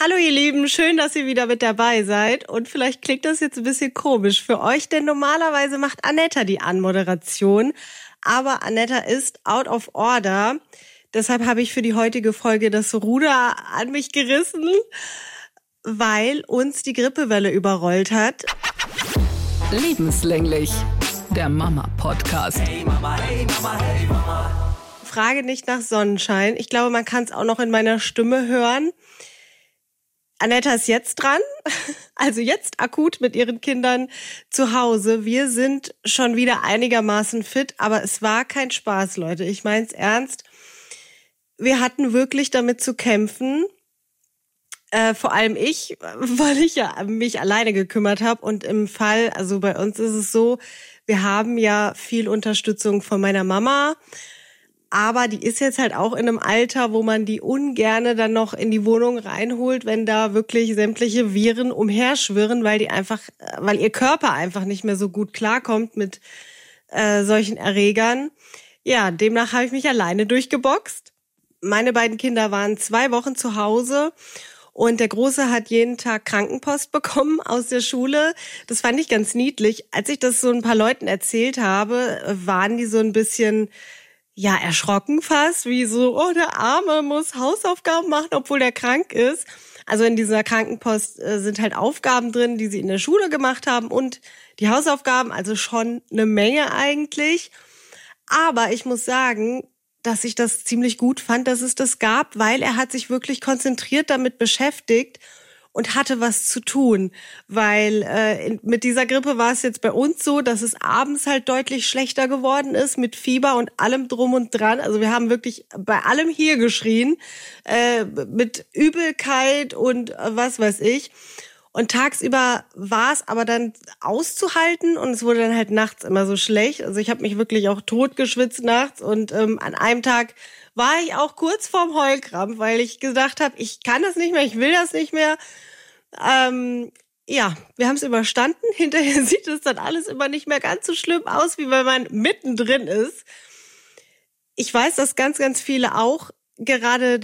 Hallo ihr Lieben, schön, dass ihr wieder mit dabei seid. Und vielleicht klingt das jetzt ein bisschen komisch für euch, denn normalerweise macht Anetta die Anmoderation. Aber Anetta ist out of order. Deshalb habe ich für die heutige Folge das Ruder an mich gerissen, weil uns die Grippewelle überrollt hat. Lebenslänglich, der Mama-Podcast. Hey Mama, hey Mama, hey Mama. Frage nicht nach Sonnenschein. Ich glaube, man kann es auch noch in meiner Stimme hören. Anetta ist jetzt dran, also jetzt akut mit ihren Kindern zu Hause. Wir sind schon wieder einigermaßen fit, aber es war kein Spaß, Leute. Ich meine es ernst. Wir hatten wirklich damit zu kämpfen. Äh, vor allem ich, weil ich ja mich alleine gekümmert habe. Und im Fall, also bei uns ist es so, wir haben ja viel Unterstützung von meiner Mama aber die ist jetzt halt auch in einem Alter, wo man die ungerne dann noch in die Wohnung reinholt, wenn da wirklich sämtliche Viren umherschwirren, weil die einfach, weil ihr Körper einfach nicht mehr so gut klarkommt mit äh, solchen Erregern. Ja, demnach habe ich mich alleine durchgeboxt. Meine beiden Kinder waren zwei Wochen zu Hause und der Große hat jeden Tag Krankenpost bekommen aus der Schule. Das fand ich ganz niedlich. Als ich das so ein paar Leuten erzählt habe, waren die so ein bisschen ja erschrocken fast, wie so, oh, der Arme muss Hausaufgaben machen, obwohl der krank ist. Also in dieser Krankenpost äh, sind halt Aufgaben drin, die sie in der Schule gemacht haben und die Hausaufgaben, also schon eine Menge eigentlich. Aber ich muss sagen, dass ich das ziemlich gut fand, dass es das gab, weil er hat sich wirklich konzentriert damit beschäftigt und hatte was zu tun, weil äh, mit dieser Grippe war es jetzt bei uns so, dass es abends halt deutlich schlechter geworden ist mit Fieber und allem drum und dran. Also wir haben wirklich bei allem hier geschrien, äh, mit Übelkeit und äh, was weiß ich. Und tagsüber war es aber dann auszuhalten und es wurde dann halt nachts immer so schlecht. Also ich habe mich wirklich auch totgeschwitzt nachts und ähm, an einem Tag war ich auch kurz vorm Heulkrampf, weil ich gedacht habe, ich kann das nicht mehr, ich will das nicht mehr. Ähm, ja, wir haben es überstanden. Hinterher sieht es dann alles immer nicht mehr ganz so schlimm aus, wie wenn man mittendrin ist. Ich weiß, dass ganz, ganz viele auch gerade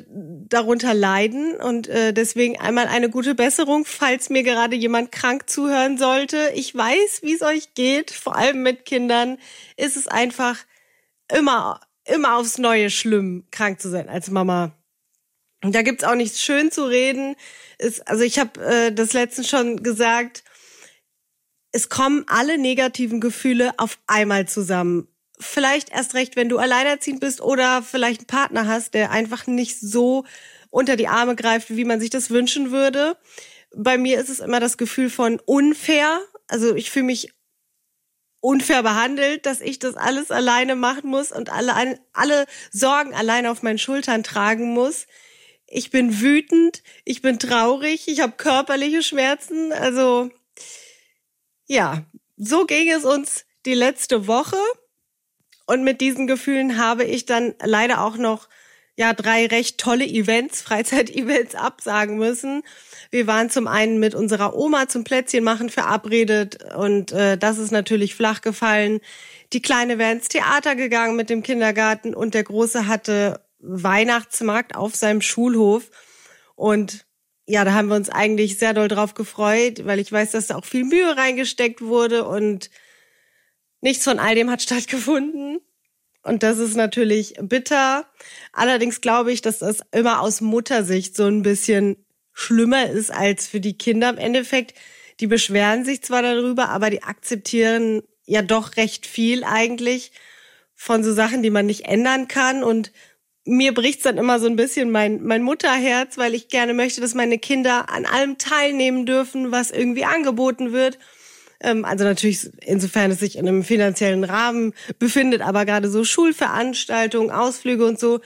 darunter leiden und äh, deswegen einmal eine gute Besserung, falls mir gerade jemand krank zuhören sollte. Ich weiß, wie es euch geht, vor allem mit Kindern ist es einfach immer immer aufs Neue schlimm, krank zu sein als Mama. Und da gibt's auch nichts schön zu reden. Ist, also ich habe äh, das letztens schon gesagt, es kommen alle negativen Gefühle auf einmal zusammen. Vielleicht erst recht, wenn du alleinerziehend bist oder vielleicht einen Partner hast, der einfach nicht so unter die Arme greift, wie man sich das wünschen würde. Bei mir ist es immer das Gefühl von unfair. Also ich fühle mich unfair behandelt, dass ich das alles alleine machen muss und alle, alle Sorgen alleine auf meinen Schultern tragen muss. Ich bin wütend, ich bin traurig, ich habe körperliche Schmerzen. Also ja, so ging es uns die letzte Woche. Und mit diesen Gefühlen habe ich dann leider auch noch ja drei recht tolle Events, Freizeitevents absagen müssen. Wir waren zum einen mit unserer Oma zum Plätzchen machen verabredet und äh, das ist natürlich flach gefallen. Die Kleine wäre ins Theater gegangen mit dem Kindergarten und der Große hatte Weihnachtsmarkt auf seinem Schulhof und ja, da haben wir uns eigentlich sehr doll drauf gefreut, weil ich weiß, dass da auch viel Mühe reingesteckt wurde und nichts von all dem hat stattgefunden. Und das ist natürlich bitter. Allerdings glaube ich, dass das immer aus Muttersicht so ein bisschen schlimmer ist als für die Kinder im Endeffekt. Die beschweren sich zwar darüber, aber die akzeptieren ja doch recht viel eigentlich von so Sachen, die man nicht ändern kann. Und mir bricht's dann immer so ein bisschen mein, mein Mutterherz, weil ich gerne möchte, dass meine Kinder an allem teilnehmen dürfen, was irgendwie angeboten wird. Ähm, also natürlich, insofern es sich in einem finanziellen Rahmen befindet, aber gerade so Schulveranstaltungen, Ausflüge und so,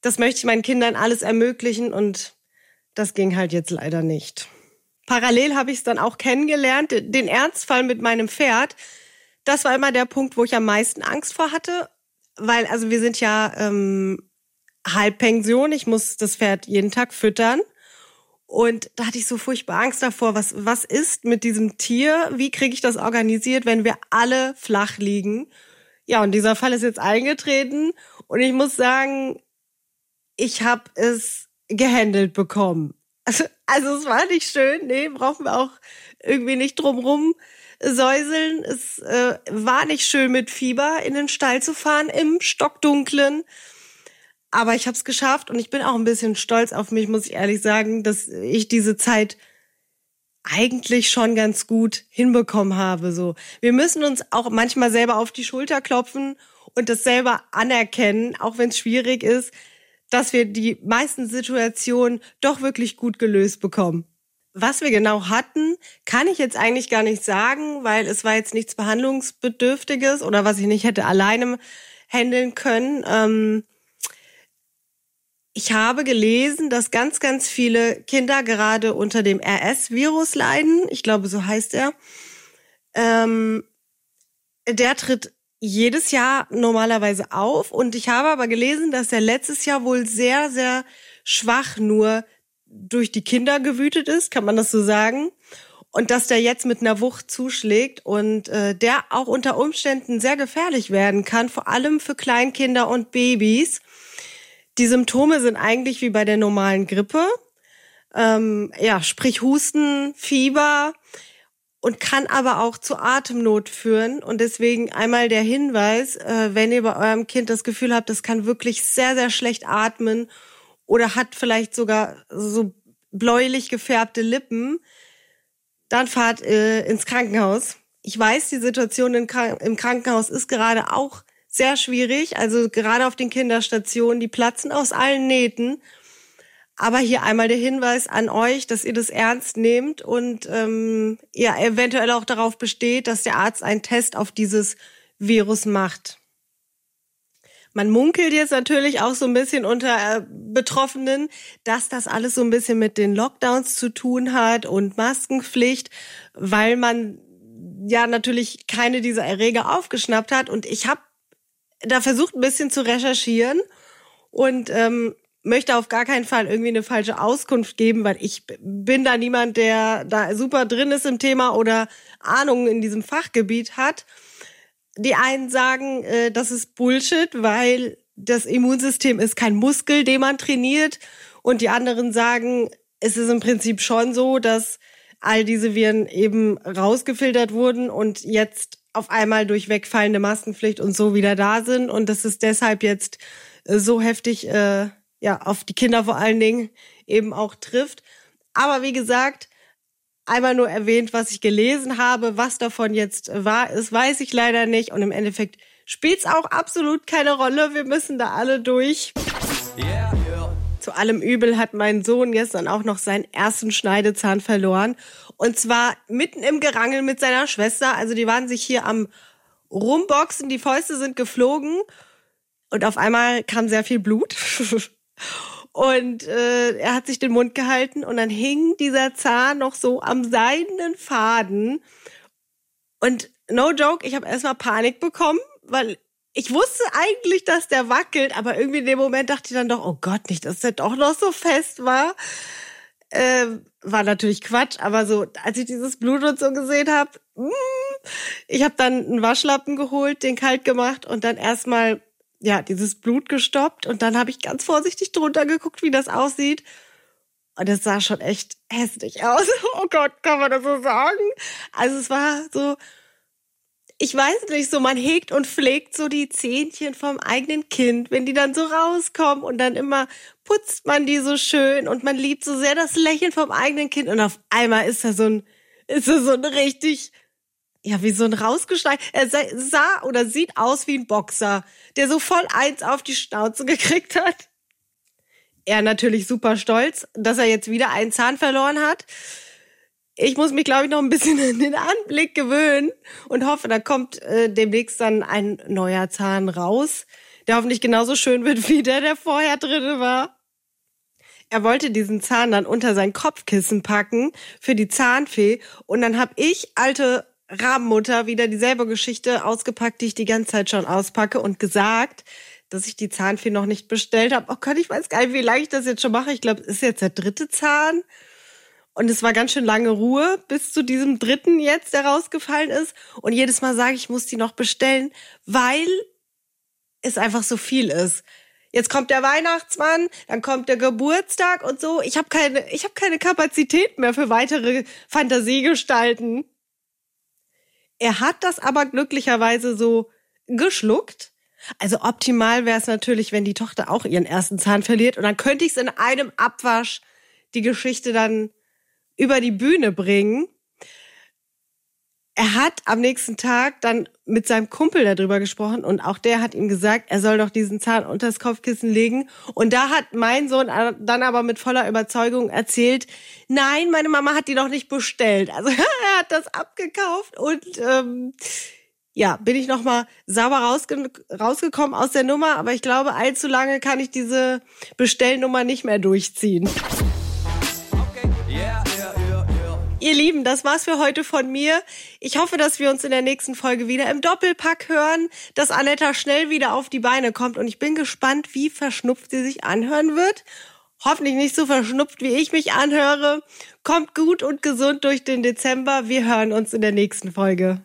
das möchte ich meinen Kindern alles ermöglichen und das ging halt jetzt leider nicht. Parallel habe ich es dann auch kennengelernt, den Ernstfall mit meinem Pferd. Das war immer der Punkt, wo ich am meisten Angst vor hatte, weil also wir sind ja ähm, Halbpension. Ich muss das Pferd jeden Tag füttern. Und da hatte ich so furchtbar Angst davor, was, was ist mit diesem Tier? Wie kriege ich das organisiert, wenn wir alle flach liegen? Ja, und dieser Fall ist jetzt eingetreten. Und ich muss sagen, ich habe es gehandelt bekommen. Also, also es war nicht schön, nee, brauchen wir auch irgendwie nicht drumrum säuseln. Es äh, war nicht schön mit Fieber in den Stall zu fahren im Stockdunklen. Aber ich habe es geschafft und ich bin auch ein bisschen stolz auf mich, muss ich ehrlich sagen, dass ich diese Zeit eigentlich schon ganz gut hinbekommen habe. So, wir müssen uns auch manchmal selber auf die Schulter klopfen und das selber anerkennen, auch wenn es schwierig ist, dass wir die meisten Situationen doch wirklich gut gelöst bekommen. Was wir genau hatten, kann ich jetzt eigentlich gar nicht sagen, weil es war jetzt nichts Behandlungsbedürftiges oder was ich nicht hätte alleine handeln können. Ähm, ich habe gelesen, dass ganz, ganz viele Kinder gerade unter dem RS-Virus leiden. Ich glaube, so heißt er. Ähm, der tritt jedes Jahr normalerweise auf und ich habe aber gelesen, dass er letztes Jahr wohl sehr, sehr schwach nur durch die Kinder gewütet ist, kann man das so sagen? Und dass der jetzt mit einer Wucht zuschlägt und äh, der auch unter Umständen sehr gefährlich werden kann, vor allem für Kleinkinder und Babys. Die Symptome sind eigentlich wie bei der normalen Grippe. Ähm, ja, sprich Husten, Fieber und kann aber auch zu Atemnot führen. Und deswegen einmal der Hinweis, äh, wenn ihr bei eurem Kind das Gefühl habt, das kann wirklich sehr, sehr schlecht atmen oder hat vielleicht sogar so bläulich gefärbte Lippen, dann fahrt äh, ins Krankenhaus. Ich weiß, die Situation im Krankenhaus ist gerade auch sehr schwierig. Also gerade auf den Kinderstationen, die platzen aus allen Nähten. Aber hier einmal der Hinweis an euch, dass ihr das ernst nehmt und ähm, ihr eventuell auch darauf besteht, dass der Arzt einen Test auf dieses Virus macht. Man munkelt jetzt natürlich auch so ein bisschen unter äh, Betroffenen, dass das alles so ein bisschen mit den Lockdowns zu tun hat und Maskenpflicht, weil man ja natürlich keine dieser Erreger aufgeschnappt hat. Und ich habe da versucht ein bisschen zu recherchieren und ähm, möchte auf gar keinen Fall irgendwie eine falsche Auskunft geben, weil ich bin da niemand, der da super drin ist im Thema oder Ahnung in diesem Fachgebiet hat. Die einen sagen, äh, das ist Bullshit, weil das Immunsystem ist kein Muskel, den man trainiert. Und die anderen sagen, es ist im Prinzip schon so, dass all diese Viren eben rausgefiltert wurden und jetzt auf einmal durch wegfallende Maskenpflicht und so wieder da sind und dass es deshalb jetzt äh, so heftig äh, ja auf die Kinder vor allen Dingen eben auch trifft. Aber wie gesagt, einmal nur erwähnt, was ich gelesen habe. Was davon jetzt wahr ist, weiß ich leider nicht. Und im Endeffekt spielt es auch absolut keine Rolle. Wir müssen da alle durch. Yeah. Zu allem Übel hat mein Sohn gestern auch noch seinen ersten Schneidezahn verloren. Und zwar mitten im Gerangel mit seiner Schwester. Also die waren sich hier am Rumboxen, die Fäuste sind geflogen. Und auf einmal kam sehr viel Blut. Und äh, er hat sich den Mund gehalten und dann hing dieser Zahn noch so am seidenen Faden. Und no joke, ich habe erstmal Panik bekommen, weil ich wusste eigentlich, dass der wackelt, aber irgendwie in dem Moment dachte ich dann doch, oh Gott, nicht, dass der doch noch so fest war. Äh, war natürlich Quatsch, aber so, als ich dieses Blut und so gesehen habe, mm, ich habe dann einen Waschlappen geholt, den kalt gemacht und dann erstmal ja, dieses Blut gestoppt und dann habe ich ganz vorsichtig drunter geguckt, wie das aussieht. Und es sah schon echt hässlich aus. Oh Gott, kann man das so sagen? Also es war so, ich weiß nicht, so man hegt und pflegt so die Zähnchen vom eigenen Kind, wenn die dann so rauskommen und dann immer putzt man die so schön und man liebt so sehr das Lächeln vom eigenen Kind und auf einmal ist da so ein, ist da so ein richtig ja, wie so ein rausgeschneit. Er sah oder sieht aus wie ein Boxer, der so voll eins auf die Schnauze gekriegt hat. Er natürlich super stolz, dass er jetzt wieder einen Zahn verloren hat. Ich muss mich, glaube ich, noch ein bisschen an den Anblick gewöhnen und hoffe, da kommt äh, demnächst dann ein neuer Zahn raus, der hoffentlich genauso schön wird wie der, der vorher drin war. Er wollte diesen Zahn dann unter sein Kopfkissen packen für die Zahnfee und dann habe ich alte Rabenmutter wieder dieselbe Geschichte ausgepackt, die ich die ganze Zeit schon auspacke und gesagt, dass ich die Zahnfee noch nicht bestellt habe. Oh Gott, ich weiß gar nicht, wie lange ich das jetzt schon mache. Ich glaube, es ist jetzt der dritte Zahn. Und es war ganz schön lange Ruhe bis zu diesem dritten jetzt, der rausgefallen ist. Und jedes Mal sage ich, ich muss die noch bestellen, weil es einfach so viel ist. Jetzt kommt der Weihnachtsmann, dann kommt der Geburtstag und so. Ich habe keine, ich habe keine Kapazität mehr für weitere Fantasiegestalten. Er hat das aber glücklicherweise so geschluckt. Also optimal wäre es natürlich, wenn die Tochter auch ihren ersten Zahn verliert und dann könnte ich es in einem Abwasch die Geschichte dann über die Bühne bringen er hat am nächsten Tag dann mit seinem Kumpel darüber gesprochen und auch der hat ihm gesagt, er soll doch diesen Zahn unter das Kopfkissen legen. Und da hat mein Sohn dann aber mit voller Überzeugung erzählt, nein, meine Mama hat die noch nicht bestellt. Also er hat das abgekauft und ähm, ja, bin ich nochmal sauber rausge rausgekommen aus der Nummer, aber ich glaube, allzu lange kann ich diese Bestellnummer nicht mehr durchziehen. Ihr Lieben, das war's für heute von mir. Ich hoffe, dass wir uns in der nächsten Folge wieder im Doppelpack hören, dass Anetta schnell wieder auf die Beine kommt und ich bin gespannt, wie verschnupft sie sich anhören wird. Hoffentlich nicht so verschnupft, wie ich mich anhöre. Kommt gut und gesund durch den Dezember. Wir hören uns in der nächsten Folge.